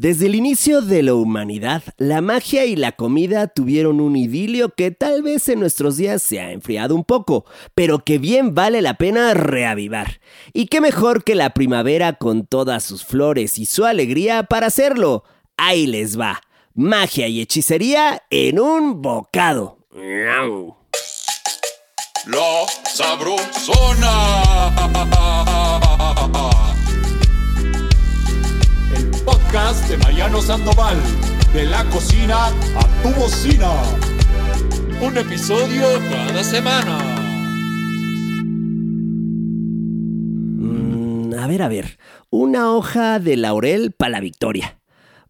Desde el inicio de la humanidad, la magia y la comida tuvieron un idilio que tal vez en nuestros días se ha enfriado un poco, pero que bien vale la pena reavivar. Y qué mejor que la primavera con todas sus flores y su alegría para hacerlo. Ahí les va. Magia y hechicería en un bocado. La sabrosona. podcast de Mariano Sandoval. De la cocina a tu bocina. Un episodio cada semana. Mm, a ver, a ver. Una hoja de laurel para la victoria.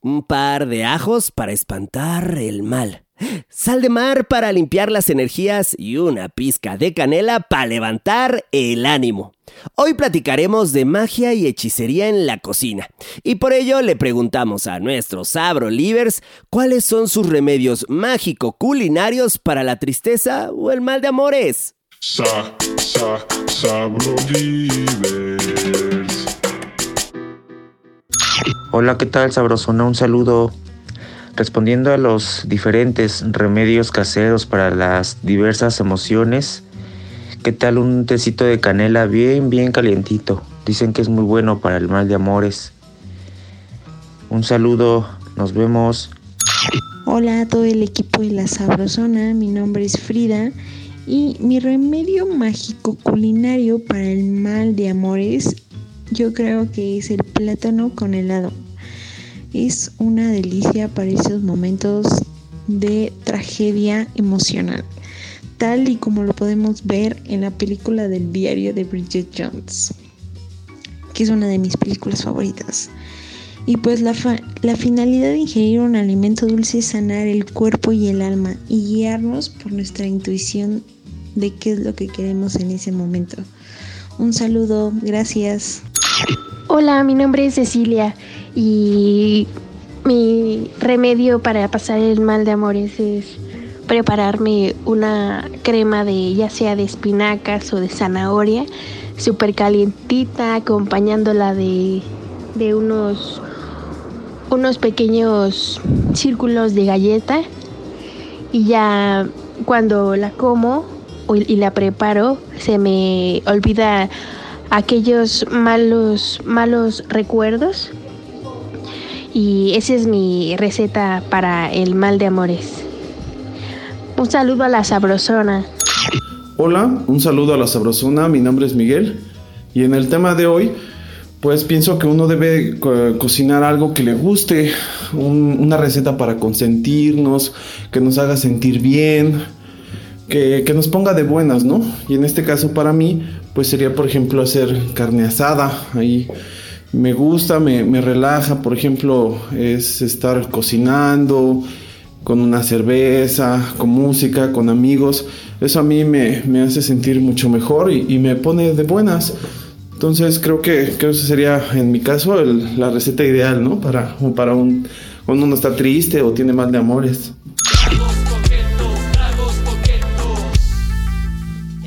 Un par de ajos para espantar el mal. Sal de mar para limpiar las energías y una pizca de canela para levantar el ánimo. Hoy platicaremos de magia y hechicería en la cocina. Y por ello le preguntamos a nuestros Sabro Livers cuáles son sus remedios mágico-culinarios para la tristeza o el mal de amores. Sa, sa, sabro Hola, ¿qué tal, Sabrosona? Un saludo. Respondiendo a los diferentes remedios caseros para las diversas emociones, ¿qué tal un tecito de canela bien, bien calientito? Dicen que es muy bueno para el mal de amores. Un saludo, nos vemos. Hola a todo el equipo de La Sabrosona, mi nombre es Frida y mi remedio mágico culinario para el mal de amores yo creo que es el plátano con helado. Es una delicia para esos momentos de tragedia emocional, tal y como lo podemos ver en la película del diario de Bridget Jones, que es una de mis películas favoritas. Y pues la, la finalidad de ingerir un alimento dulce es sanar el cuerpo y el alma y guiarnos por nuestra intuición de qué es lo que queremos en ese momento. Un saludo, gracias. Hola, mi nombre es Cecilia y mi remedio para pasar el mal de amores es prepararme una crema de ya sea de espinacas o de zanahoria, súper calientita, acompañándola de, de unos, unos pequeños círculos de galleta. Y ya cuando la como y la preparo, se me olvida aquellos malos, malos recuerdos. Y esa es mi receta para el mal de amores. Un saludo a la sabrosona. Hola, un saludo a la sabrosona. Mi nombre es Miguel. Y en el tema de hoy, pues pienso que uno debe cocinar algo que le guste, una receta para consentirnos, que nos haga sentir bien, que, que, nos ponga de buenas, ¿no? Y en este caso para mí, pues sería por ejemplo hacer carne asada, ahí me gusta, me, me relaja, por ejemplo, es estar cocinando con una cerveza, con música, con amigos, eso a mí me, me hace sentir mucho mejor y, y, me pone de buenas. Entonces creo que, que eso sería en mi caso la receta ideal, ¿no? Para, para un, cuando uno está triste o tiene mal de amores.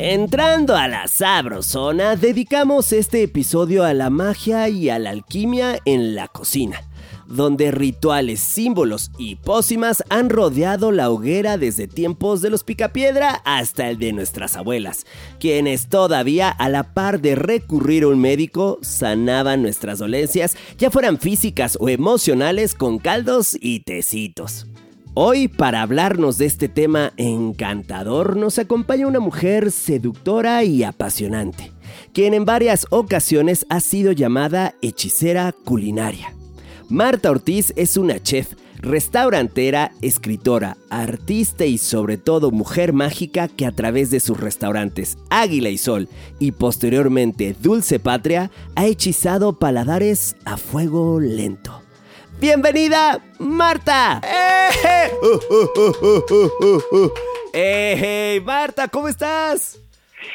Entrando a la sabrosona, dedicamos este episodio a la magia y a la alquimia en la cocina, donde rituales, símbolos y pócimas han rodeado la hoguera desde tiempos de los picapiedra hasta el de nuestras abuelas, quienes todavía a la par de recurrir a un médico sanaban nuestras dolencias, ya fueran físicas o emocionales con caldos y tecitos. Hoy, para hablarnos de este tema encantador, nos acompaña una mujer seductora y apasionante, quien en varias ocasiones ha sido llamada hechicera culinaria. Marta Ortiz es una chef, restaurantera, escritora, artista y sobre todo mujer mágica que a través de sus restaurantes Águila y Sol y posteriormente Dulce Patria ha hechizado paladares a fuego lento. Bienvenida, Marta. ¡Eh! ¡Eh! Marta, ¿cómo estás?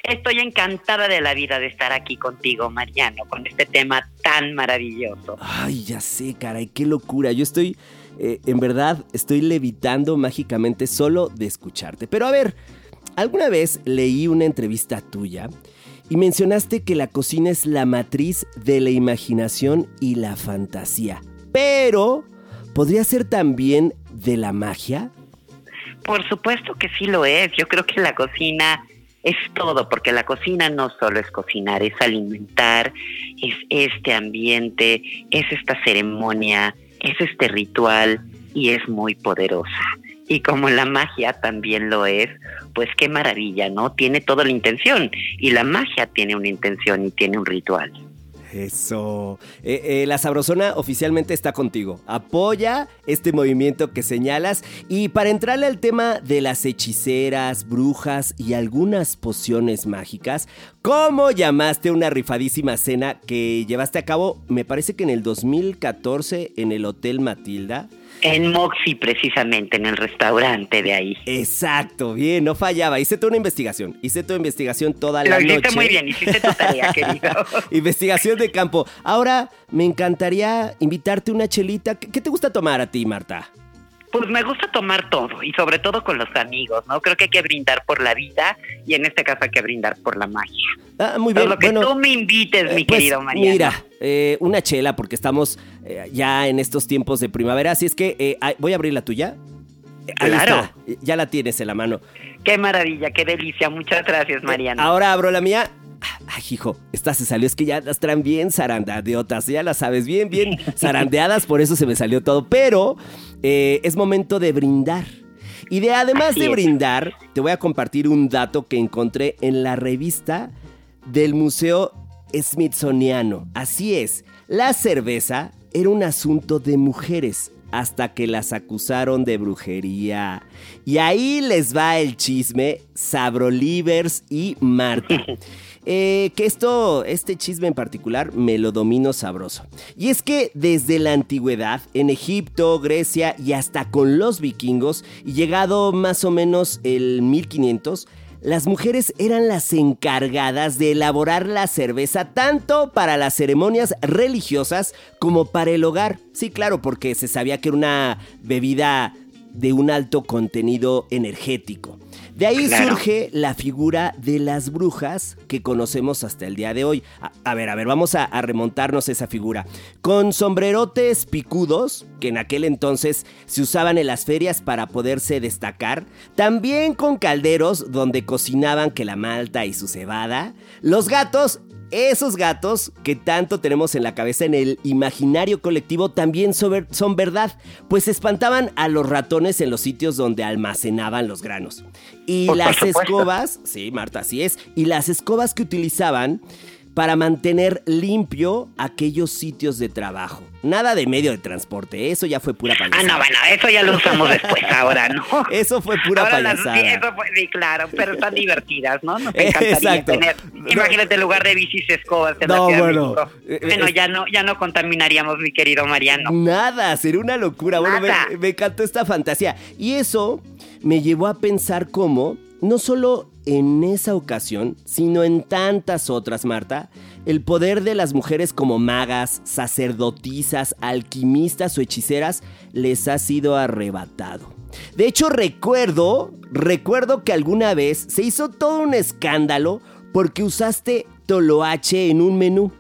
Estoy encantada de la vida de estar aquí contigo, Mariano, con este tema tan maravilloso. Ay, ya sé, caray, qué locura. Yo estoy, eh, en verdad, estoy levitando mágicamente solo de escucharte. Pero a ver, alguna vez leí una entrevista tuya y mencionaste que la cocina es la matriz de la imaginación y la fantasía. Pero ¿podría ser también de la magia? Por supuesto que sí lo es. Yo creo que la cocina es todo, porque la cocina no solo es cocinar, es alimentar, es este ambiente, es esta ceremonia, es este ritual y es muy poderosa. Y como la magia también lo es, pues qué maravilla, ¿no? Tiene toda la intención y la magia tiene una intención y tiene un ritual. Eso. Eh, eh, la Sabrosona oficialmente está contigo. Apoya este movimiento que señalas. Y para entrarle al tema de las hechiceras, brujas y algunas pociones mágicas, ¿cómo llamaste una rifadísima cena que llevaste a cabo, me parece que en el 2014, en el Hotel Matilda? En Moxie, precisamente, en el restaurante de ahí. Exacto, bien, no fallaba. Hice toda una investigación. Hice toda investigación toda la Lo noche. hiciste muy bien, hiciste tu tarea, querido. investigación de campo. Ahora me encantaría invitarte una chelita. ¿Qué, qué te gusta tomar a ti, Marta? Pues me gusta tomar todo y sobre todo con los amigos, ¿no? Creo que hay que brindar por la vida y en este caso hay que brindar por la magia. Ah, muy bien. lo que bueno, tú me invites, mi eh, pues, querido Mariano. Mira, eh, una chela porque estamos eh, ya en estos tiempos de primavera. Así es que eh, voy a abrir la tuya. Ahí Claro. está, Ya la tienes en la mano. Qué maravilla, qué delicia. Muchas gracias, Mariano. Ahora abro la mía. Ah, Ay, hijo, esta se salió. Es que ya las traen bien zarandeadotas. Ya las sabes, bien, bien zarandeadas. Por eso se me salió todo. Pero eh, es momento de brindar. Y de además Así de es. brindar, te voy a compartir un dato que encontré en la revista del Museo Smithsoniano. Así es, la cerveza era un asunto de mujeres hasta que las acusaron de brujería. Y ahí les va el chisme, Sabrolivers y Marta. Eh, que esto, este chisme en particular, me lo domino sabroso. Y es que desde la antigüedad, en Egipto, Grecia y hasta con los vikingos, y llegado más o menos el 1500, las mujeres eran las encargadas de elaborar la cerveza tanto para las ceremonias religiosas como para el hogar. Sí, claro, porque se sabía que era una bebida de un alto contenido energético. De ahí Claro. surge la figura de las brujas que conocemos hasta el día de hoy. A, a ver, a ver, vamos a, a remontarnos a esa figura. Con sombrerotes picudos, que en aquel entonces se usaban en las ferias para poderse destacar. También con calderos donde cocinaban que la malta y su cebada. Los gatos esos gatos que tanto tenemos en la cabeza en el imaginario colectivo también son, ver- son verdad, pues espantaban a los ratones en los sitios donde almacenaban los granos. Y Por las supuesto. escobas, sí, Marta, así es, y las escobas que utilizaban para mantener limpio aquellos sitios de trabajo. Nada de medio de transporte, eso ya fue pura Ah, payasada. no, bueno, eso ya lo usamos después, ahora, ¿no? Eso fue pura Ahora las- payasada. sí, eso fue, sí, claro, pero están divertidas, ¿no? Nos encantaría Exacto. tener. Imagínate en lugar de bicis escobas en No, la Ciudad de bueno. Eh, Bueno, eh, ya no, ya no contaminaríamos, mi querido Mariano. Nada, sería una locura. Bueno, me, me encantó esta fantasía. Y eso me llevó a pensar cómo, no solo en esa ocasión, sino en tantas otras, Marta, el poder de las mujeres como magas, sacerdotisas, alquimistas o hechiceras les ha sido arrebatado. De hecho, recuerdo, recuerdo que alguna vez se hizo todo un escándalo porque usaste toloache en un menú.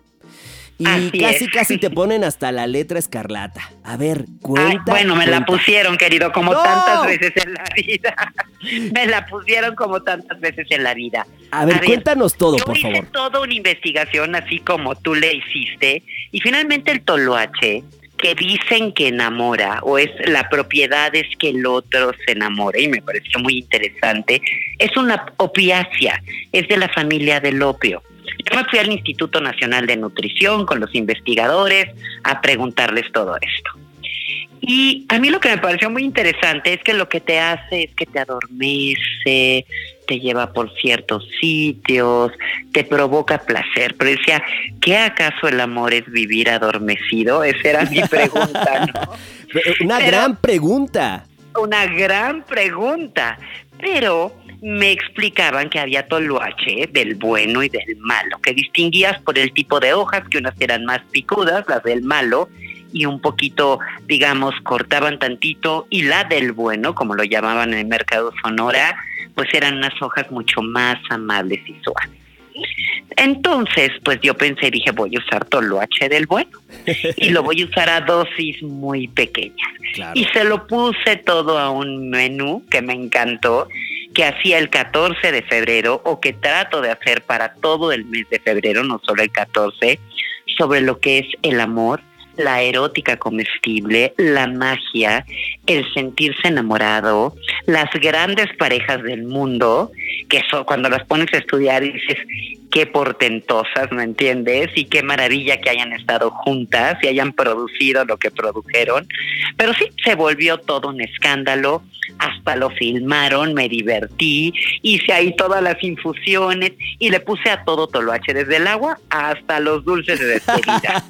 Y Así casi, es. casi te ponen hasta la letra escarlata. A ver, Ay, cuenta. bueno, me la pusieron, querido, como ¡No! tantas veces en la vida. me la pusieron como tantas veces en la vida. A ver, cuéntanos todo, yo por hice favor. toda una investigación así como tú le hiciste y finalmente el toloache que dicen que enamora o es la propiedad es que el otro se enamore y me pareció muy interesante es una opiácea es de la familia del opio me fui al Instituto Nacional de Nutrición con los investigadores a preguntarles todo esto y a mí lo que me pareció muy interesante es que lo que te hace es que te adormece, te lleva por ciertos sitios, te provoca placer. Pero decía, ¿qué acaso el amor es vivir adormecido? Esa era mi pregunta, ¿no? Una Pero- gran pregunta. Una gran pregunta. Pero me explicaban que había toloache del bueno y del malo, que distinguías por el tipo de hojas, que unas eran más picudas, las del malo, y un poquito, digamos, cortaban tantito, y la del bueno, como lo llamaban en el mercado Sonora, pues eran unas hojas mucho más amables y suaves. Entonces, pues yo pensé, dije, voy a usar toloache del bueno y lo voy a usar a dosis muy pequeñas. Y se lo puse todo a un menú que me encantó, que hacía el 14 de febrero o que trato de hacer para todo el mes de febrero, no solo el 14, sobre lo que es el amor, la erótica comestible, la magia, el sentirse enamorado, las grandes parejas del mundo, que eso cuando las pones a estudiar dices, qué portentosas, ¿me entiendes? Y qué maravilla que hayan estado juntas y hayan producido lo que produjeron. Pero sí, se volvió todo un escándalo, hasta lo filmaron, me divertí, hice ahí todas las infusiones y le puse a todo toloache, desde el agua hasta los dulces de despedida.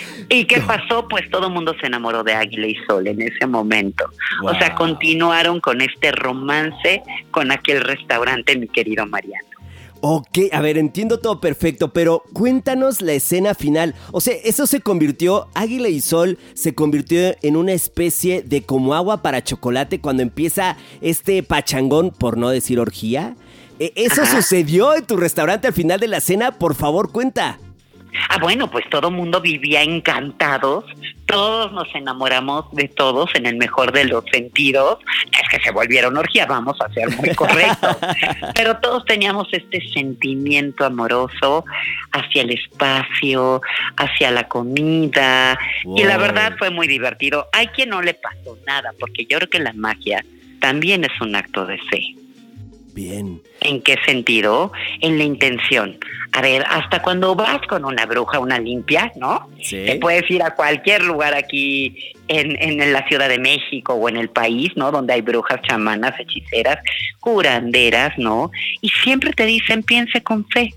¿Y qué pasó? Pues todo el mundo se enamoró de Águila y Sol en ese momento. O sea, continuaron con este romance con aquel restaurante, mi querido Mariano. Ok, a ver, entiendo todo perfecto, pero cuéntanos la escena final. O sea, eso se convirtió, Águila y Sol se convirtió en una especie de como agua para chocolate cuando empieza este pachangón, por no decir orgía. ¿E, ¿Eso sucedió en tu restaurante al final de la cena? Por favor, cuenta. Ah, bueno, pues todo mundo vivía encantados, todos nos enamoramos de todos en el mejor de los sentidos, es que se volvieron orgía, vamos a ser muy correctos, pero todos teníamos este sentimiento amoroso hacia el espacio, hacia la comida, y la verdad fue muy divertido. Hay quien no le pasó nada, porque yo creo que la magia también es un acto de fe. Bien. ¿En qué sentido? En la intención. A ver, hasta cuando vas con una bruja, una limpia, ¿no? Sí. Te puedes ir a cualquier lugar aquí en, en la Ciudad de México o en el país, ¿no? Donde hay brujas, chamanas, hechiceras, curanderas, ¿no? Y siempre te dicen, piense con fe.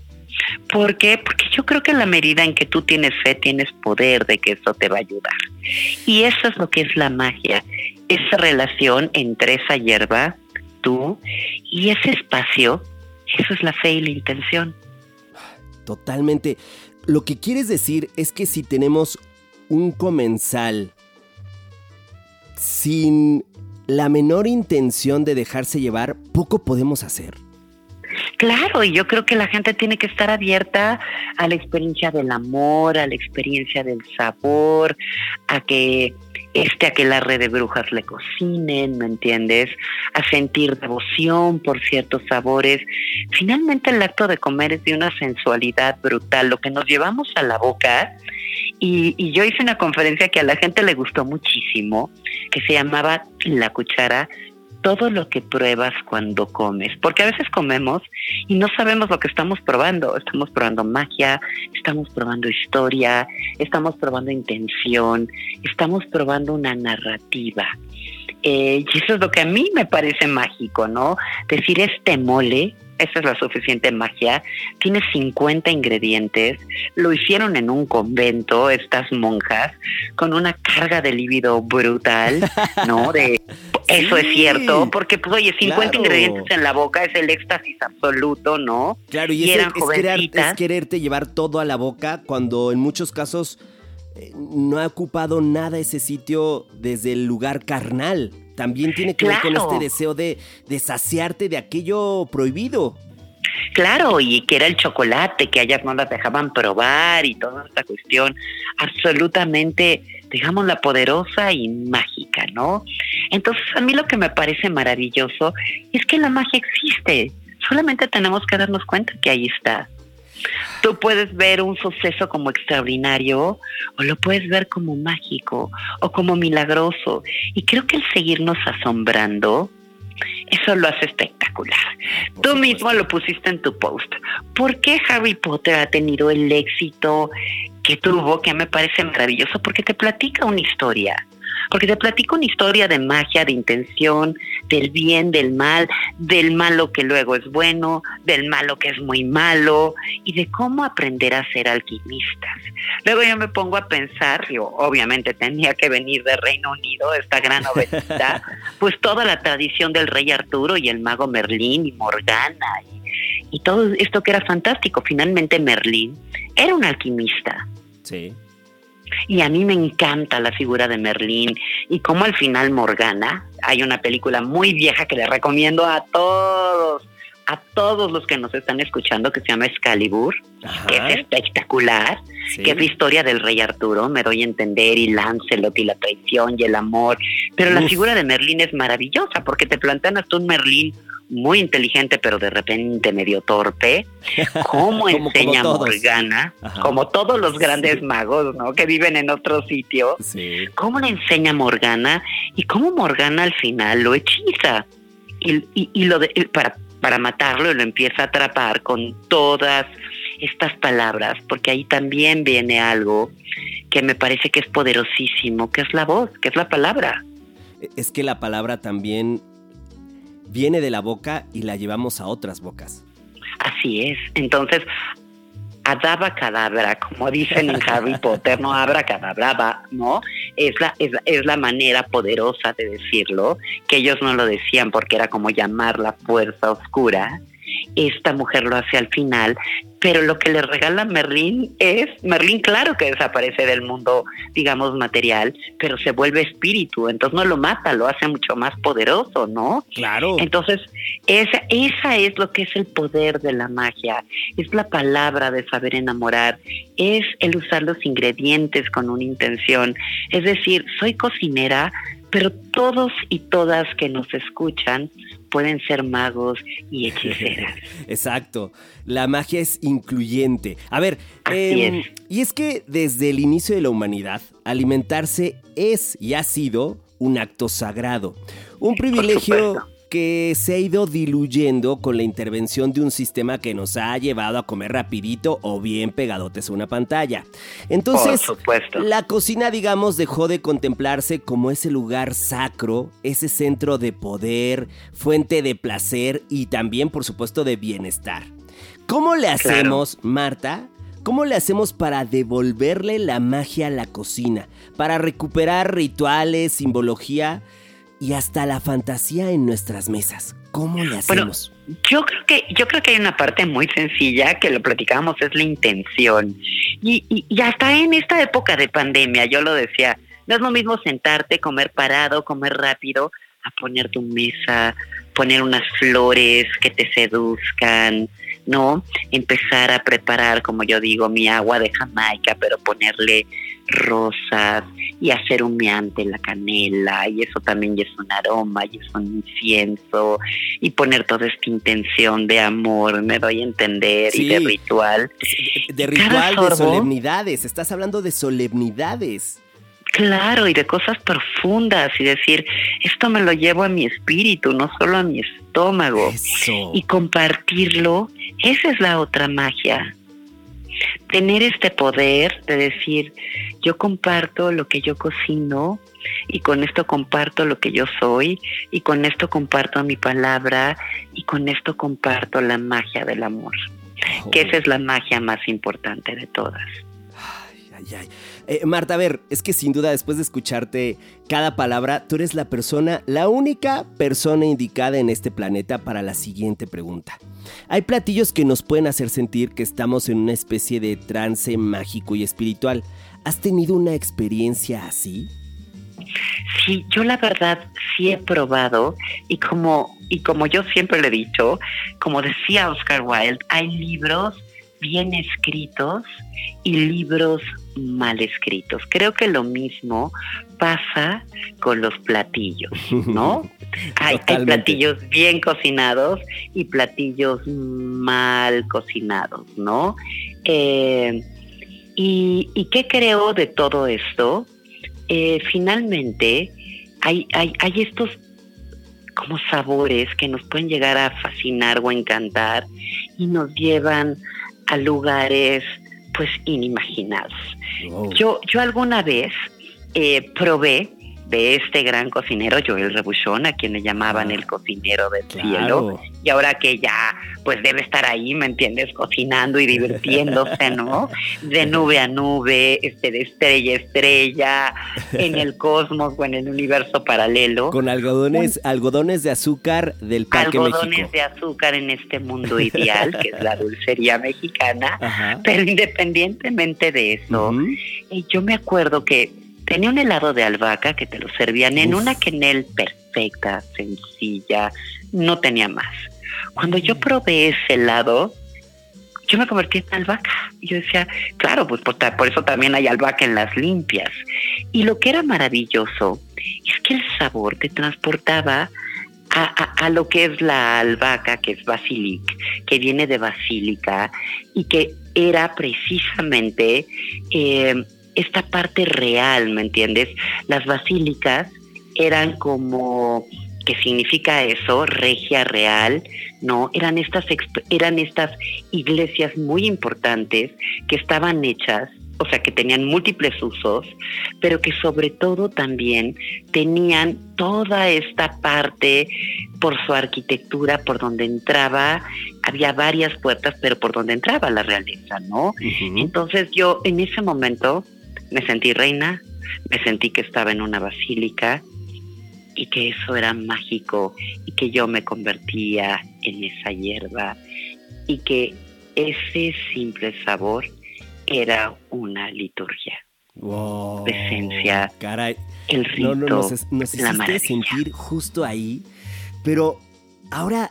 ¿Por qué? Porque yo creo que en la medida en que tú tienes fe, tienes poder de que eso te va a ayudar. Y eso es lo que es la magia, esa relación entre esa hierba tú y ese espacio, eso es la fe y la intención. Totalmente. Lo que quieres decir es que si tenemos un comensal sin la menor intención de dejarse llevar, poco podemos hacer. Claro, y yo creo que la gente tiene que estar abierta a la experiencia del amor, a la experiencia del sabor, a que este a que la red de brujas le cocinen, ¿me entiendes? A sentir devoción por ciertos sabores. Finalmente el acto de comer es de una sensualidad brutal, lo que nos llevamos a la boca. Y, y yo hice una conferencia que a la gente le gustó muchísimo, que se llamaba La cuchara todo lo que pruebas cuando comes, porque a veces comemos y no sabemos lo que estamos probando. Estamos probando magia, estamos probando historia, estamos probando intención, estamos probando una narrativa. Eh, y eso es lo que a mí me parece mágico, ¿no? Decir este mole, esa es la suficiente magia, tiene 50 ingredientes, lo hicieron en un convento, estas monjas, con una carga de líbido brutal, ¿no? De eso es cierto, porque pues oye, 50 ingredientes en la boca es el éxtasis absoluto, ¿no? Claro, y, es, es, quererte llevar todo a la boca cuando en muchos casos eh, no ha ocupado nada ese sitio desde el lugar carnal. También tiene que ver con este deseo de, de saciarte de aquello prohibido. Claro, y que era el chocolate, que ellas no las dejaban probar y toda esta cuestión absolutamente, digamos, la poderosa y mágica, ¿no? Entonces, a mí lo que me parece maravilloso es que la magia existe, solamente tenemos que darnos cuenta que ahí está. Tú puedes ver un suceso como extraordinario o lo puedes ver como mágico o como milagroso. Y creo que el seguirnos asombrando, eso lo hace espectacular. Tú mismo lo pusiste en tu post. ¿Por qué Harry Potter ha tenido el éxito que tuvo, que me parece maravilloso? Porque te platica una historia porque te platico una historia de magia, de intención, del bien, del mal, del malo que luego es bueno, del malo que es muy malo y de cómo aprender a ser alquimistas. Luego yo me pongo a pensar, yo obviamente tenía que venir de Reino Unido, esta gran novelista, pues toda la tradición del rey Arturo y el mago Merlín y Morgana y, y todo esto que era fantástico. Finalmente Merlín era un alquimista. Sí. Y a mí me encanta la figura de Merlín. Y como al final Morgana, hay una película muy vieja que le recomiendo a todos a todos los que nos están escuchando que se llama Excalibur, que es espectacular, que es la historia del rey Arturo, me doy a entender, y Lancelot y la traición y el amor, pero la figura de Merlín es maravillosa porque te plantean hasta un Merlín muy inteligente, pero de repente medio torpe. ¿Cómo enseña Morgana? Como todos los grandes magos, ¿no? Que viven en otro sitio. ¿Cómo le enseña Morgana? Y cómo Morgana al final lo hechiza. Y, y, lo de, para, para matarlo lo empieza a atrapar con todas estas palabras, porque ahí también viene algo que me parece que es poderosísimo, que es la voz, que es la palabra. Es que la palabra también viene de la boca y la llevamos a otras bocas. Así es. Entonces, adaba cadabra, como dicen en Harry Potter, no abra cadabra, ¿no? Es la, es, es, la manera poderosa de decirlo, que ellos no lo decían porque era como llamar la fuerza oscura. Esta mujer lo hace al final, pero lo que le regala Merlín es, Merlín claro que desaparece del mundo, digamos, material, pero se vuelve espíritu, entonces no lo mata, lo hace mucho más poderoso, ¿no? Claro. Entonces, esa, esa es lo que es el poder de la magia, es la palabra de saber enamorar, es el usar los ingredientes con una intención, es decir, soy cocinera, pero todos y todas que nos escuchan pueden ser magos y hechiceras. Exacto. La magia es incluyente. A ver, em, y es que desde el inicio de la humanidad, alimentarse es y ha sido un acto sagrado. Un privilegio que se ha ido diluyendo con la intervención de un sistema que nos ha llevado a comer rapidito o bien pegadotes a una pantalla. Entonces, la cocina, digamos, dejó de contemplarse como ese lugar sacro, ese centro de poder, fuente de placer y también, por supuesto, de bienestar. ¿Cómo le hacemos, Marta, ¿Cómo le hacemos para devolverle la magia a la cocina? Para recuperar rituales, simbología y hasta la fantasía en nuestras mesas. ¿Cómo le hacemos? yo creo que yo creo que hay una parte muy sencilla que lo platicábamos es la intención y, y, hasta en esta época de pandemia yo lo decía no es lo mismo sentarte comer parado comer rápido a poner tu mesa poner unas flores que te seduzcan no empezar a preparar como yo digo mi agua de Jamaica pero ponerle rosas y hacer humeante la canela y eso también es un aroma y es un incienso y poner toda esta intención de amor, me doy a entender, y de ritual. De ritual, de solemnidades, estás hablando de solemnidades. Claro, y de cosas profundas y decir, esto me lo llevo a mi espíritu, no solo a mi estómago. Y compartirlo, esa es la otra magia tener este poder de decir, yo comparto lo que yo cocino y con esto comparto lo que yo soy y con esto comparto mi palabra y con esto comparto la magia del amor, que esa es la magia más importante de todas. Eh, Marta, a ver, es que sin duda después de escucharte cada palabra, tú eres la persona, la única persona indicada en este planeta para la siguiente pregunta. Hay platillos que nos pueden hacer sentir que estamos en una especie de trance mágico y espiritual. ¿Has tenido una experiencia así? Sí, yo la verdad sí he probado y como y como yo siempre le he dicho, como decía Oscar Wilde, hay libros bien escritos y libros mal escritos. Creo que lo mismo pasa con los platillos, ¿no? hay, platillos bien cocinados y platillos mal cocinados, ¿no? Eh, y, qué creo de todo esto? Eh, finalmente, hay, hay, hay estos como sabores que nos pueden llegar a fascinar o encantar y nos llevan a lugares pues inimaginados. Yo, yo alguna vez eh, probé de este gran cocinero Joel Rebuchón, a quien le llamaban ah, el cocinero del cielo, y ahora que ya pues debe estar ahí, ¿me entiendes? Cocinando y divirtiéndose, ¿no? De nube a nube, este, de estrella a estrella, en el cosmos o en el universo paralelo. Con algodones, algodones de azúcar del Parque Algodones de azúcar en este mundo ideal, que es la dulcería mexicana, pero independientemente de eso, eh, yo me acuerdo que tenía un helado de albahaca que te lo servían en una quenel perfecta, sencilla, no tenía más. Cuando yo probé ese helado, yo me convertí en albahaca. Y yo decía, claro, pues por, por, eso también hay albahaca en las limpias. Y lo que era maravilloso es que el sabor te transportaba a, a, a lo que es la albahaca, que es basilic, que viene de basílica y que era precisamente eh, esta parte real, ¿me entiendes? Las basílicas eran como ¿Qué significa eso? Regia real, no, eran estas eran estas iglesias muy importantes que estaban hechas, o sea, que tenían múltiples usos, pero que sobre todo también tenían toda esta parte por su arquitectura, por donde entraba, había varias puertas, pero por donde entraba la realeza, ¿no? Uh -huh. Entonces yo en ese momento me sentí reina, me sentí que estaba en una basílica, y que eso era mágico y que yo me convertía en esa hierba y que ese simple sabor era una liturgia. Wow, presencia, caray. el rito, no, no, nos, nos la sentir justo ahí, pero ahora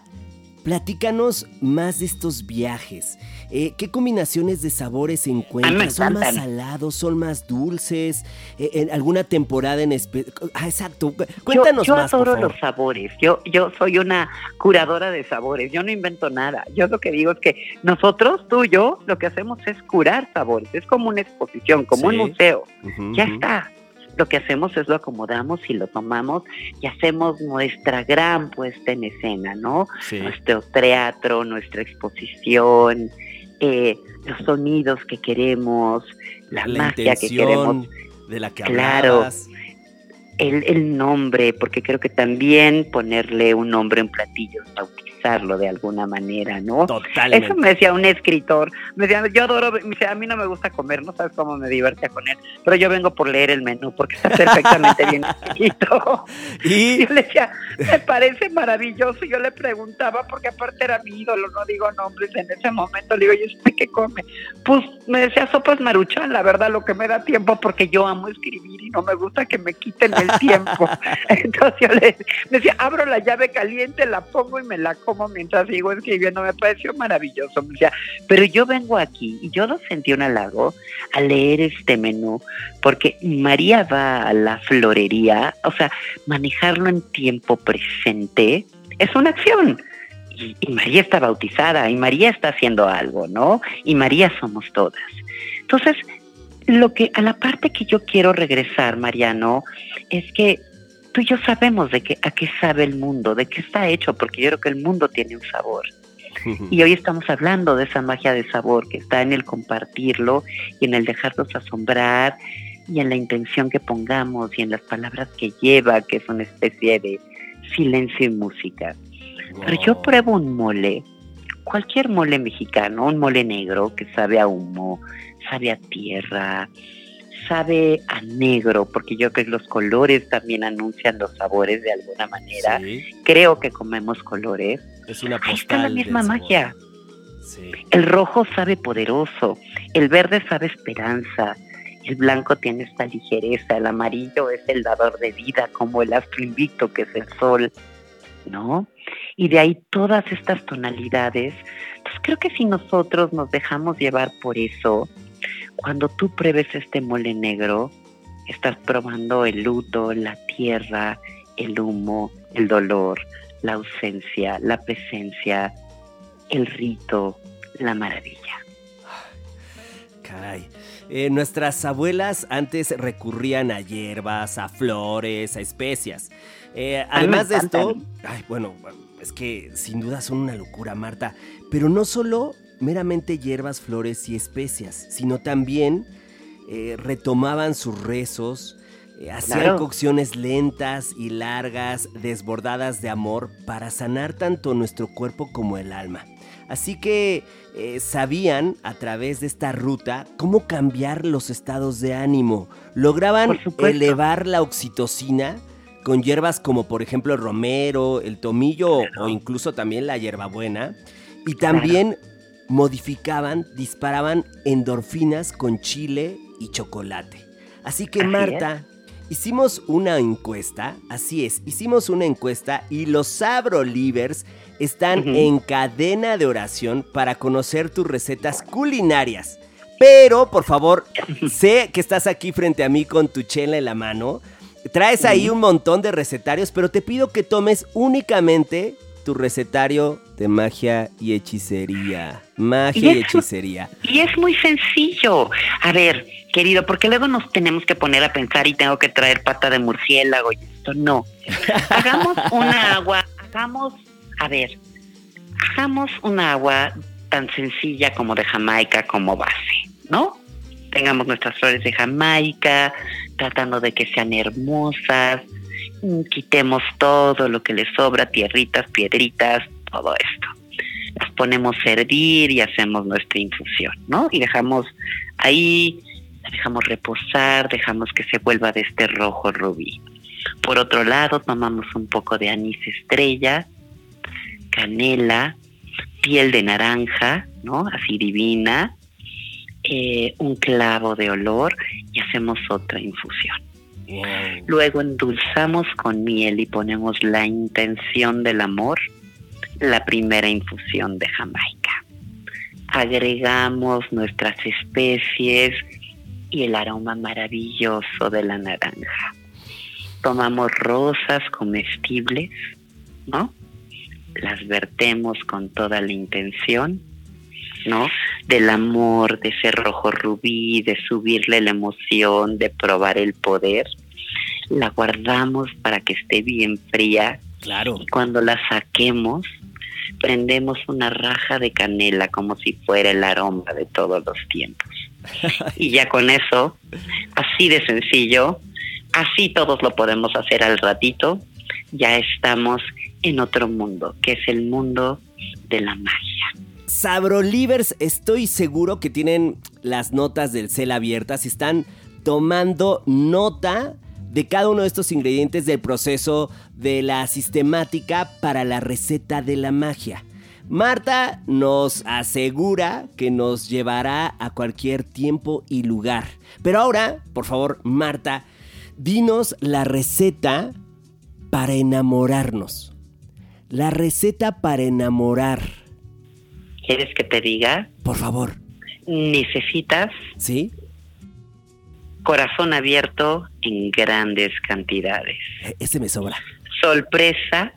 platícanos más de estos viajes. Eh, ¿Qué combinaciones de sabores encuentran? ¿Son más salados? ¿Son más dulces? Eh, ¿En alguna temporada en especial? Ah, exacto. Cuéntanos yo, yo más. Yo adoro por favor. los sabores. Yo, yo soy una curadora de sabores. Yo no invento nada. Yo lo que digo es que nosotros, tú y yo, lo que hacemos es curar sabores. Es como una exposición, como Sí. un museo. Uh -huh, Ya uh -huh. está. Lo que hacemos es lo acomodamos y lo tomamos y hacemos nuestra gran puesta en escena, ¿no? Sí. nuestro teatro, nuestra exposición, eh, los sonidos que queremos, la, La magia que queremos, de la que Claro. hablabas. El, el nombre, porque creo que también ponerle un nombre en platillos, bautizarlo de alguna manera, ¿no? Totalmente. Eso me decía un escritor, me decía, yo adoro, me decía, a mí no me gusta comer, no sabes cómo me divertía con él, pero yo vengo por leer el menú, porque está perfectamente bien escrito. Y Yo le decía, me parece maravilloso. Y yo le preguntaba, porque aparte era mi ídolo, no digo nombres en ese momento. Le digo, ¿y usted qué come? Pues me decía sopas maruchan, la verdad, lo que me da tiempo, porque yo amo escribir y no me gusta que me quiten el tiempo. Entonces yo le decía, abro la llave caliente, la pongo y me la como mientras sigo escribiendo. Me pareció maravilloso. Me decía, pero yo vengo aquí y yo lo sentí un halago a leer este menú, porque María va a la florería, o sea, manejarlo en tiempo presente es una acción. Y, y, María está bautizada y María está haciendo algo, ¿no? Y María somos todas. Entonces, lo que a la parte que yo quiero regresar, Mariano, es que tú y yo sabemos de qué, a qué sabe el mundo, de qué está hecho, porque yo creo que el mundo tiene un sabor. Y hoy estamos hablando de esa magia de sabor que está en el compartirlo y en el dejarnos asombrar y en la intención que pongamos y en las palabras que lleva, que es una especie de silencio y música. Wow. Pero yo pruebo un mole, cualquier mole mexicano, un mole negro que sabe a humo, sabe a tierra, sabe a negro, porque yo creo que los colores también anuncian los sabores de alguna manera. Sí. Creo que comemos colores. Es una Ahí está la misma magia. Sí. El rojo sabe poderoso, el verde sabe esperanza, el blanco tiene esta ligereza, el amarillo es el dador de vida, como el astro invicto que es el sol, ¿no? Y de ahí todas estas tonalidades. Entonces creo que si nosotros nos dejamos llevar por eso, cuando tú pruebes este mole negro, estás probando el luto, la tierra, el humo, el dolor, la ausencia, la presencia, el rito, la maravilla. Caray. Eh, nuestras abuelas antes recurrían a hierbas, a flores, a especias. Eh, además de esto, ay, bueno, es que sin duda son una locura, Marta. Pero no solo meramente hierbas, flores y especias, sino también eh, retomaban sus rezos, eh, hacían claro. cocciones lentas y largas, desbordadas de amor, para sanar tanto nuestro cuerpo como el alma. Así que eh, sabían a través de esta ruta cómo cambiar los estados de ánimo. Lograban elevar la oxitocina con hierbas como por ejemplo el romero, el tomillo claro. o incluso también la hierbabuena. Y también claro. Modificaban, disparaban endorfinas con chile y chocolate. Así que Así Marta, Hicimos una encuesta, así es, hicimos una encuesta y los Sabrolivers están Ujú. en cadena de oración para conocer tus recetas culinarias. Pero, por favor, sé que estás aquí frente a mí con tu chela en la mano. Traes ahí un montón de recetarios, pero te pido que tomes únicamente tu recetario de magia y hechicería. Magia y hechicería. Y es muy sencillo. A ver, querido, porque luego nos tenemos que poner a pensar y tengo que traer pata de murciélago y esto no. Hagamos una agua, hagamos, a ver, hagamos una agua tan sencilla como de Jamaica como base, ¿no? Tengamos nuestras flores de Jamaica, tratando de que sean hermosas, quitemos todo lo que le sobra, tierritas, piedritas, todo esto las ponemos a hervir y hacemos nuestra infusión, ¿no? Y dejamos ahí, la dejamos reposar, dejamos que se vuelva de este rojo rubí. Por otro lado, tomamos un poco de anís estrella, canela, piel de naranja, ¿no? Así divina, eh, un clavo de olor y hacemos otra infusión. Luego endulzamos con miel y ponemos la intención del amor, la primera infusión de Jamaica. Agregamos nuestras especies y el aroma maravilloso de la naranja. Tomamos rosas comestibles, ¿no? Las vertemos con toda la intención, ¿no? Del amor, de ese rojo rubí, de subirle la emoción, de probar el poder. La guardamos para que esté bien fría Claro. y cuando la saquemos, prendemos una raja de canela como si fuera el aroma de todos los tiempos. Y ya con eso, así de sencillo, así todos lo podemos hacer al ratito, ya estamos en otro mundo, que es el mundo de la magia. Sabrolivers, estoy seguro que tienen las notas del cel abiertas y están tomando nota de cada uno de estos ingredientes del proceso de la sistemática para la receta de la magia. Marta nos asegura que nos llevará a cualquier tiempo y lugar. Pero ahora, por favor, Marta, dinos la receta para enamorarnos. La receta para enamorar. ¿Quieres que te diga? Por favor. Necesitas ¿Sí? Corazón abierto en grandes cantidades. E- Ese me sobra. sorpresa,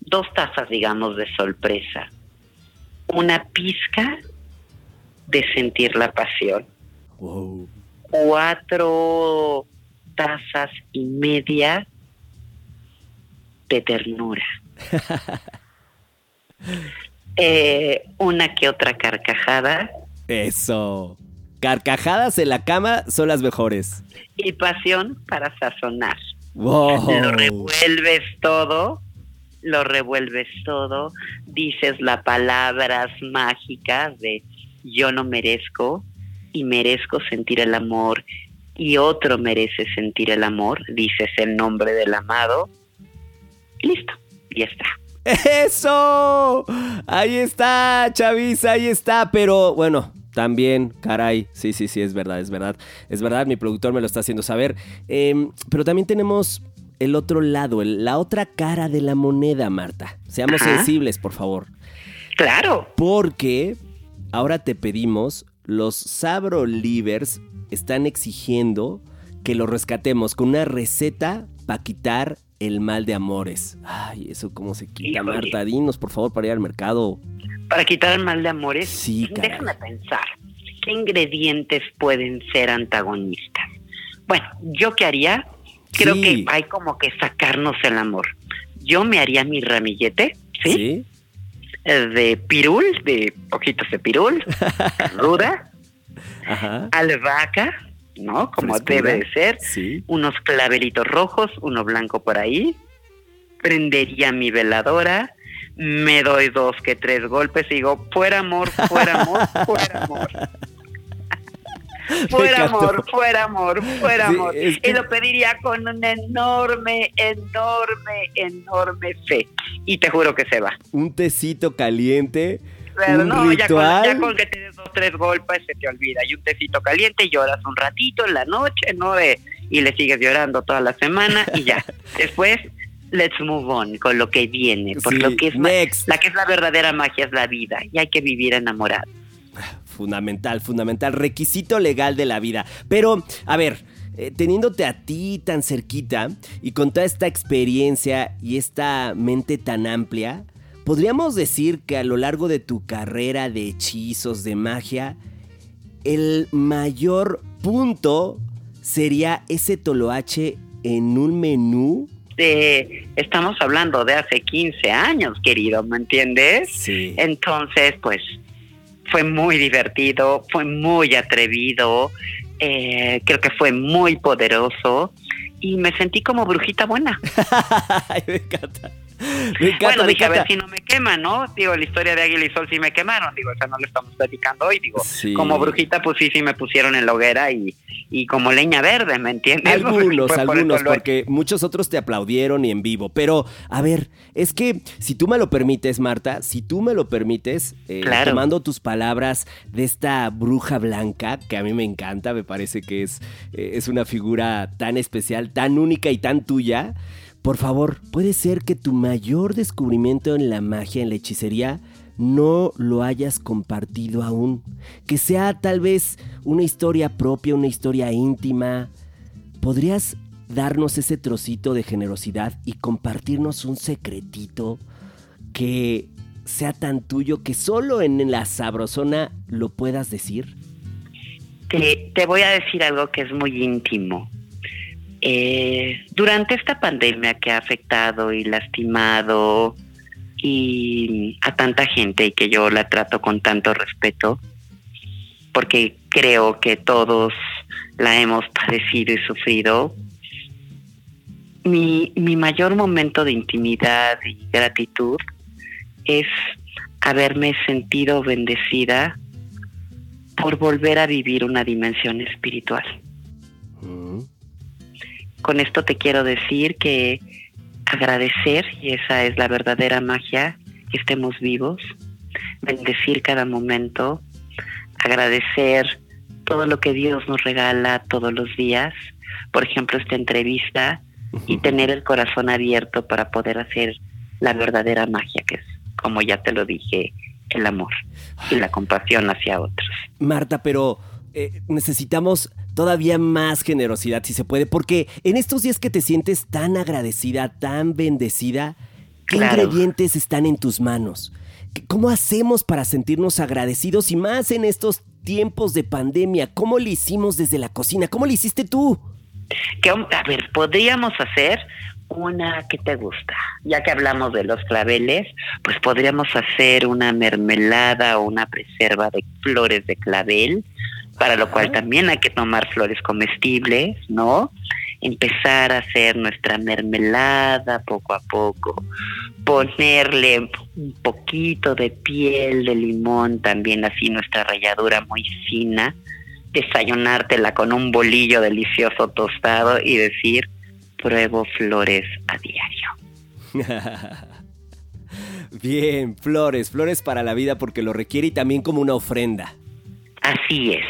dos tazas, digamos, de sorpresa, una pizca de sentir la pasión, Wow. cuatro tazas y media de ternura, Eh, una que otra carcajada Eso. Carcajadas en la cama son las mejores. y pasión para sazonar. Wow. Lo revuelves todo, lo revuelves todo, dices las palabras mágicas de yo no merezco y merezco sentir el amor y otro merece sentir el amor, dices el nombre del amado, y listo, y está. ¡Eso! Ahí está, Chavis, ahí está. Pero bueno, también, caray. Sí, sí, sí, es verdad, es verdad. Es verdad, mi productor me lo está haciendo saber. Em, pero también tenemos el otro lado, el- la otra cara de la moneda, Marta. Seamos Ajá. sensibles, por favor. Claro, Porque ahora te pedimos, los Sabrolivers están exigiendo que lo rescatemos con una receta para quitar el mal de amores. Ay, eso cómo se quita, Híjole. Marta. Dinos, por favor, para ir al mercado. Para quitar el mal de amores, Sí, déjame pensar, ¿qué ingredientes pueden ser antagonistas? Bueno, ¿yo qué haría? Creo Sí. que hay como que sacarnos el amor. Yo me haría mi ramillete, ¿sí? Eh, De pirul, de ojitos de pirul, ruda, Ajá. albahaca, ¿no? Como Frescura. debe de ser. Sí. Unos clavelitos rojos, uno blanco por ahí. Prendería mi veladora, me doy dos que tres golpes y digo, fuera amor, fuera amor, fuera amor. Fuera amor, fuera amor, fuera Sí, amor. es que- Y lo pediría con una enorme, enorme, enorme fe. Y te juro que se va. Un tecito caliente. Pero un no, ya con, ya con que te des dos, tres golpes se te olvida. Y un tecito caliente, lloras un ratito en la noche, ¿no? De y le sigues llorando toda la semana y ya. Después, let's move on con lo que viene, por Sí, lo que es next. la que es la verdadera magia es la vida y hay que vivir enamorado. Fundamental, fundamental, requisito legal de la vida. Pero, a ver, eh, teniéndote a ti tan cerquita y con toda esta experiencia y esta mente tan amplia, podríamos decir que a lo largo de tu carrera de hechizos, de magia, el mayor punto sería ese toloache en un menú. Eh, estamos hablando de hace 15 años, querido, ¿me entiendes? Sí. Entonces, pues fue muy divertido, fue muy atrevido, eh, creo que fue muy poderoso y me sentí como brujita buena. Ay, me encanta. Me encanta, bueno, dije, a ver si no me quema, ¿no? Digo, la historia de Águila y Sol sí me quemaron, digo, esa no la estamos platicando hoy, digo, Sí. como brujita pues sí, sí me pusieron en la hoguera y, y como leña verde, ¿me entiendes? Algunos, por algunos, lo- porque muchos otros te aplaudieron y en vivo. Pero, a ver, es que si tú me lo permites, Marta, si tú me lo permites, eh, Claro. tomando tus palabras de esta bruja blanca, que a mí me encanta, me parece que es, eh, es una figura tan especial, tan única y tan tuya. Por favor, puede ser que tu mayor descubrimiento en la magia, en la hechicería, no lo hayas compartido aún. Que sea tal vez una historia propia, una historia íntima. ¿Podrías darnos ese trocito de generosidad y compartirnos un secretito que sea tan tuyo que solo en la sabrosona lo puedas decir? Te, te voy a decir algo que es muy íntimo. Eh, durante esta pandemia que ha afectado y lastimado y a tanta gente y que yo la trato con tanto respeto, porque creo que todos la hemos padecido y sufrido, mi, mi mayor momento de intimidad y gratitud es haberme sentido bendecida por volver a vivir una dimensión espiritual. Mm, Con esto te quiero decir que agradecer, y esa es la verdadera magia, que estemos vivos, bendecir cada momento, agradecer todo lo que Dios nos regala todos los días, por ejemplo esta entrevista, y tener el corazón abierto para poder hacer la verdadera magia, que es, como ya te lo dije, el amor y la compasión hacia otros. Marta, pero eh, necesitamos todavía más generosidad si se puede, porque en estos días que te sientes tan agradecida, tan bendecida, ¿qué Claro. ingredientes están en tus manos? ¿Qué- ¿Cómo hacemos para sentirnos agradecidos y más en estos tiempos de pandemia? ¿Cómo le hicimos desde la cocina? ¿Cómo le hiciste tú? que a ver, podríamos hacer una que te gusta. Ya que hablamos de los claveles, pues podríamos hacer una mermelada o una preserva de flores de clavel, para lo cual también hay que tomar flores comestibles, ¿no? Empezar a hacer nuestra mermelada poco a poco, ponerle un poquito de piel de limón, también así nuestra ralladura muy fina, desayunártela con un bolillo delicioso tostado y decir, pruebo flores a diario. Bien, flores, flores para la vida porque lo requiere y también como una ofrenda. Así es,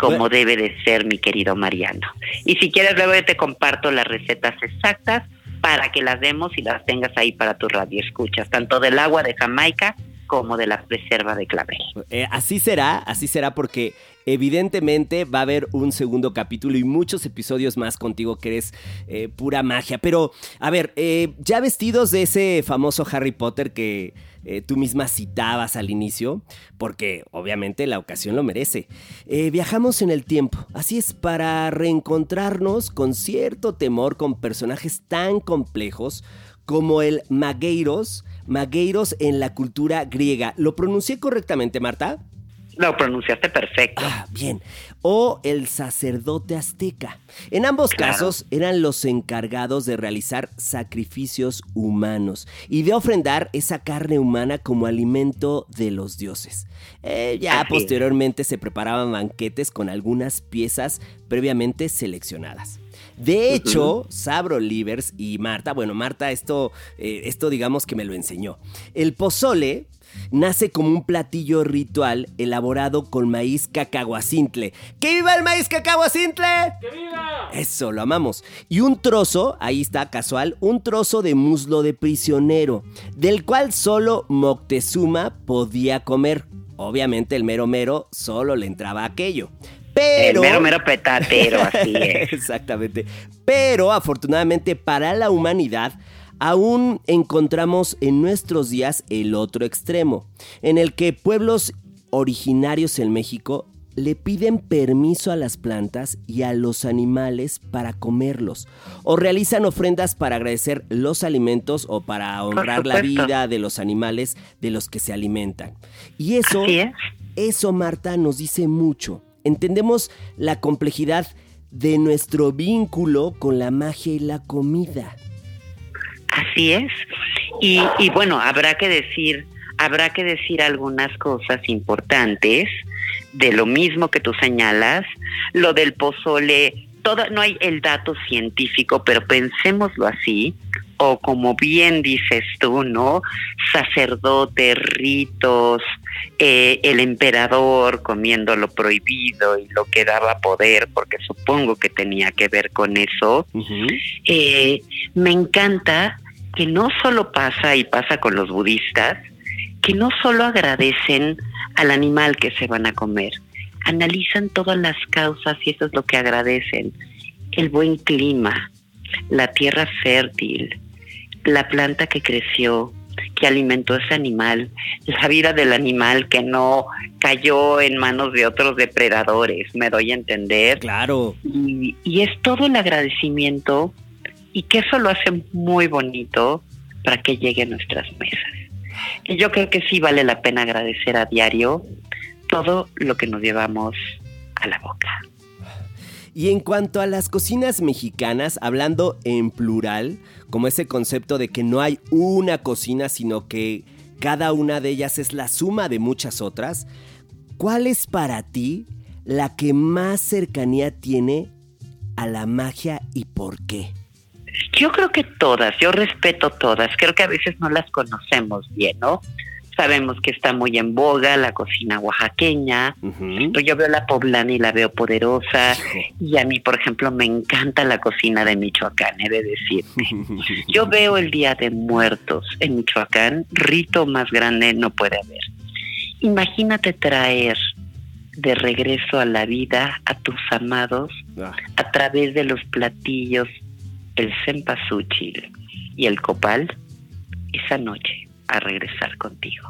como Bueno. debe de ser, mi querido Mariano. Y si quieres, luego yo te comparto las recetas exactas para que las demos y las tengas ahí para tu radio escuchas, tanto del agua de Jamaica como de la preserva de clavel. Eh, así será, así será porque evidentemente va a haber un segundo capítulo y muchos episodios más contigo que eres eh, pura magia. Pero, a ver, eh, ya vestidos de ese famoso Harry Potter que tú misma citabas al inicio, porque obviamente la ocasión lo merece. Viajamos en el tiempo, así es, para reencontrarnos con cierto temor con personajes tan complejos como el Magueiros, Magueiros en la cultura griega. ¿Lo pronuncié correctamente, Marta? Lo pronunciaste perfecto. Ah, bien. O el sacerdote azteca. En ambos Claro. casos eran los encargados de realizar sacrificios humanos y de ofrendar esa carne humana como alimento de los dioses. Eh, ya Así posteriormente se preparaban banquetes con algunas piezas previamente seleccionadas. De hecho, Sabro Livers y Marta, bueno, Marta, esto, eh, esto digamos que me lo enseñó. El pozole nace como un platillo ritual elaborado con maíz cacahuacintle. ¡Que viva el maíz cacahuacintle! ¡Que viva! Eso, lo amamos. Y un trozo, ahí está casual, un trozo de muslo de prisionero, del cual solo Moctezuma podía comer. Obviamente el mero mero solo le entraba aquello. Pero... El mero mero petatero, así es. Exactamente. Pero afortunadamente para la humanidad, aún encontramos en nuestros días el otro extremo, en el que pueblos originarios en México le piden permiso a las plantas y a los animales para comerlos, o realizan ofrendas para agradecer los alimentos o para honrar la vida de los animales de los que se alimentan. Y eso, eso Marta nos dice mucho. Entendemos la complejidad de nuestro vínculo con la magia y la comida. Así es. Y, y bueno, habrá que decir, habrá que decir algunas cosas importantes de lo mismo que tú señalas, lo del pozole, todo, no hay el dato científico, pero pensémoslo así, o como bien dices tú, ¿no? Sacerdote, ritos, eh, el emperador comiendo lo prohibido y lo que daba poder, porque supongo que tenía que ver con eso. Eh, me encanta que no solo pasa y pasa con los budistas, que no solo agradecen al animal que se van a comer, analizan todas las causas y eso es lo que agradecen. El buen clima, la tierra fértil, la planta que creció, que alimentó ese animal, la vida del animal que no cayó en manos de otros depredadores, me doy a entender. Claro. Y, y es todo el agradecimiento y que eso lo hace muy bonito para que llegue a nuestras mesas. Y yo creo que sí vale la pena agradecer a diario todo lo que nos llevamos a la boca. Y en cuanto a las cocinas mexicanas, hablando en plural, como ese concepto de que no hay una cocina, sino que cada una de ellas es la suma de muchas otras, ¿cuál es para ti la que más cercanía tiene a la magia y por qué? Yo creo que todas, yo respeto todas, creo que a veces no las conocemos bien, ¿no? Sabemos que está muy en boga la cocina oaxaqueña, pero yo veo la poblana y la veo poderosa, y a mí, por ejemplo, me encanta la cocina de Michoacán, he de decir. Yo veo el Día de Muertos en Michoacán, rito más grande no puede haber. Imagínate traer de regreso a la vida a tus amados Ah. a través de los platillos, el cempasúchil y el copal, esa noche a regresar contigo.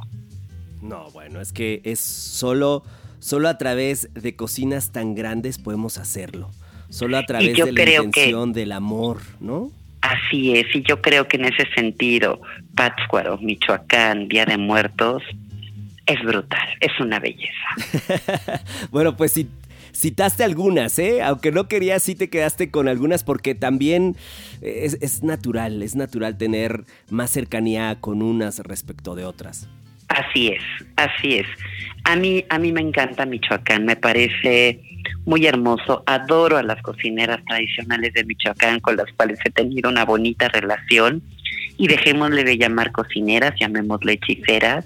No, bueno, es que es solo, solo a través de cocinas tan grandes podemos hacerlo. Solo a través de la que- intención del amor, ¿no? Así es, y yo creo que en ese sentido, Pátzcuaro, Michoacán, Día de Muertos, es brutal, es una belleza. Bueno, pues si citaste algunas, ¿eh? Aunque no querías, sí te quedaste con algunas porque también es, es natural, es natural tener más cercanía con unas respecto de otras. Así es, así es. A mí, a mí me encanta Michoacán, me parece muy hermoso. Adoro a las cocineras tradicionales de Michoacán con las cuales he tenido una bonita relación. Y dejémosle de llamar cocineras, llamémosle hechiceras.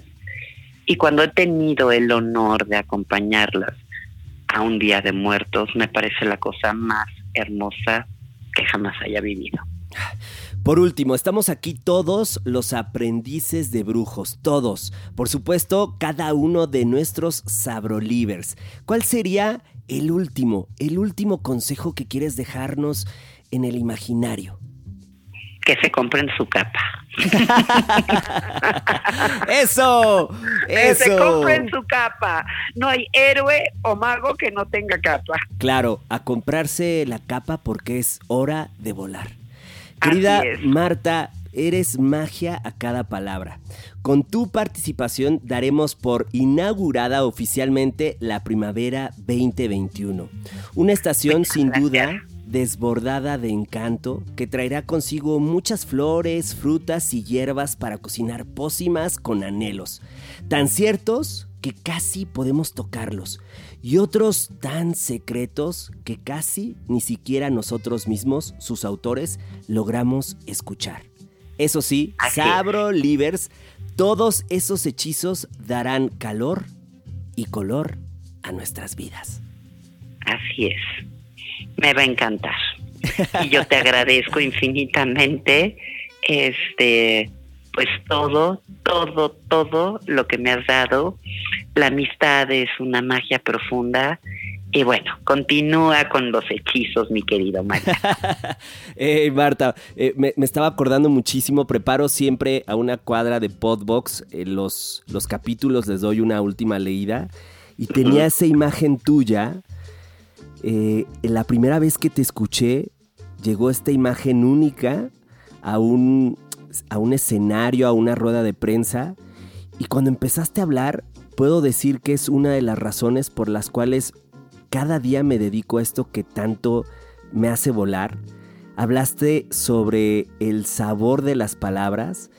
Y cuando he tenido el honor de acompañarlas a un día de muertos, me parece la cosa más hermosa que jamás haya vivido. Por último, estamos aquí todos los aprendices de brujos, todos. Por supuesto, cada uno de nuestros sabrolivers. ¿Cuál sería el último, el último consejo que quieres dejarnos en el imaginario? Que se compren su capa. ¡Eso! Que se ¡Eso! compren su capa. No hay héroe o mago que no tenga capa. Claro, a comprarse la capa porque es hora de volar. Querida. Marta, eres magia a cada palabra. Con tu participación daremos por inaugurada oficialmente la primavera 2021. Una estación Muchas sin gracias. duda desbordada de encanto que traerá consigo muchas flores, frutas y hierbas para cocinar pócimas con anhelos, tan ciertos que casi podemos tocarlos y otros tan secretos que casi ni siquiera nosotros mismos, sus autores, logramos escuchar. Eso sí, Sabro Livers, todos esos hechizos darán calor y color a nuestras vidas. Así es. Me va a encantar. Y yo te agradezco infinitamente este pues todo, todo, todo lo que me has dado. La amistad es una magia profunda. Y bueno, continúa con los hechizos, mi querido María. hey, Marta, eh, me, estaba acordando muchísimo. Preparo siempre a una cuadra de Podbox eh, los, los capítulos, les doy una última leída. Y tenía esa imagen tuya. Eh, la primera vez que te escuché, llegó esta imagen única a un, a un escenario, a una rueda de prensa. Y cuando empezaste a hablar, puedo decir que es una de las razones por las cuales cada día me dedico a esto que tanto me hace volar. Hablaste sobre el sabor de las palabras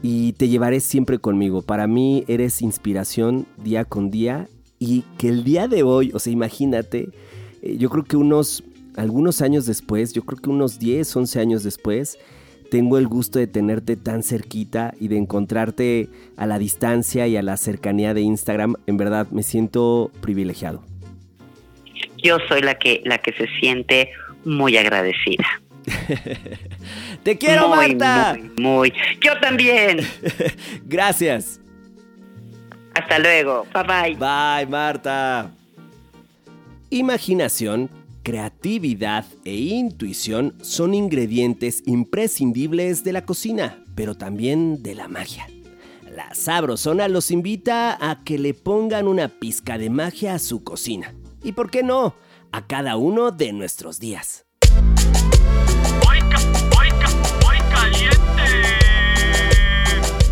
y te llevaré siempre conmigo. Para mí eres inspiración día con día y que el día de hoy, o sea, imagínate, yo creo que unos, algunos años después, yo creo que unos 10, 11 años después, tengo el gusto de tenerte tan cerquita y de encontrarte a la distancia y a la cercanía de Instagram. En verdad, me siento privilegiado. Yo soy la que, la que se siente muy agradecida. Te quiero, Marta. Muy, muy. Yo también. Gracias. Hasta luego. Bye bye. Bye, Marta. Imaginación creatividad e intuición son ingredientes imprescindibles de la cocina, pero también de la magia. La Sabrosona los invita a que le pongan una pizca de magia a su cocina. ¿Y por qué no? A cada uno de nuestros días.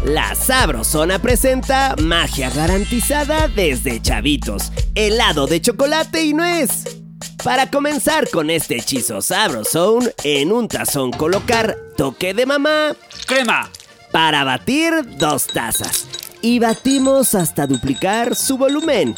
La Sabrosona presenta magia garantizada desde chavitos, helado de chocolate y nuez. Para comenzar con este hechizo sabrosón, en un tazón colocar toque de mamá, crema. Para batir, dos tazas. Y batimos hasta duplicar su volumen.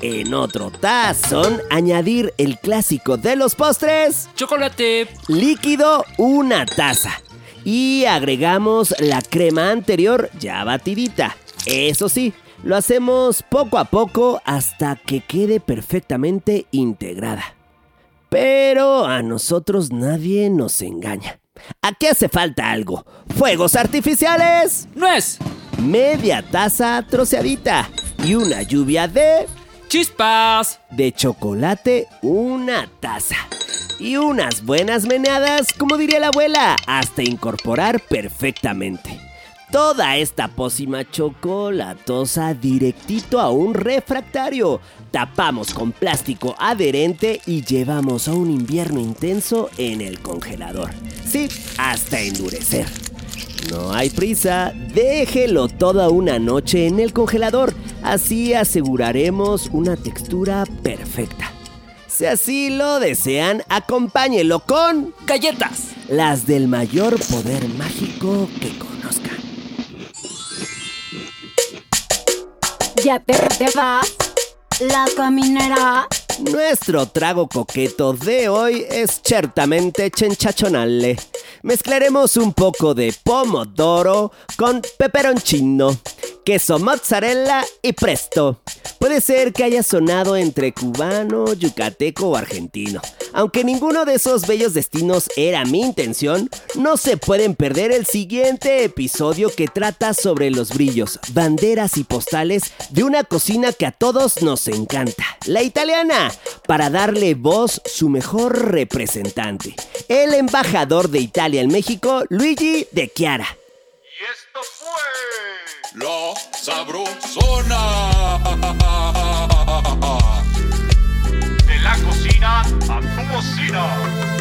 En otro tazón, añadir el clásico de los postres, chocolate. Líquido, una taza. Y agregamos la crema anterior ya batidita. Eso sí, lo hacemos poco a poco hasta que quede perfectamente integrada. Pero a nosotros nadie nos engaña. Aquí hace falta algo. ¿Fuegos artificiales? ¡Nuez! Media taza troceadita. Y una lluvia de... ¡Chispas! De chocolate, una taza. Y unas buenas meneadas, como diría la abuela, hasta incorporar perfectamente toda esta pócima chocolatosa directito a un refractario. Tapamos con plástico adherente y llevamos a un invierno intenso en el congelador. Sí, hasta endurecer. No hay prisa, déjelo toda una noche en el congelador, así aseguraremos una textura perfecta. Si así lo desean, acompáñelo con galletas, las del mayor poder mágico que conozcan. Ya te, te vas, la caminera. Nuestro trago coqueto de hoy es ciertamente chenchachonale. Mezclaremos un poco de pomodoro con peperoncino, queso mozzarella y presto. Puede ser que haya sonado entre cubano, yucateco o argentino. Aunque ninguno de esos bellos destinos era mi intención, no se pueden perder el siguiente episodio que trata sobre los brillos, banderas y postales de una cocina que a todos nos encanta, la italiana, para darle voz su mejor representante, el embajador de Italia en México, Luigi de Chiara. Y esto fue la sabrosona. De la cocina a tu bocina.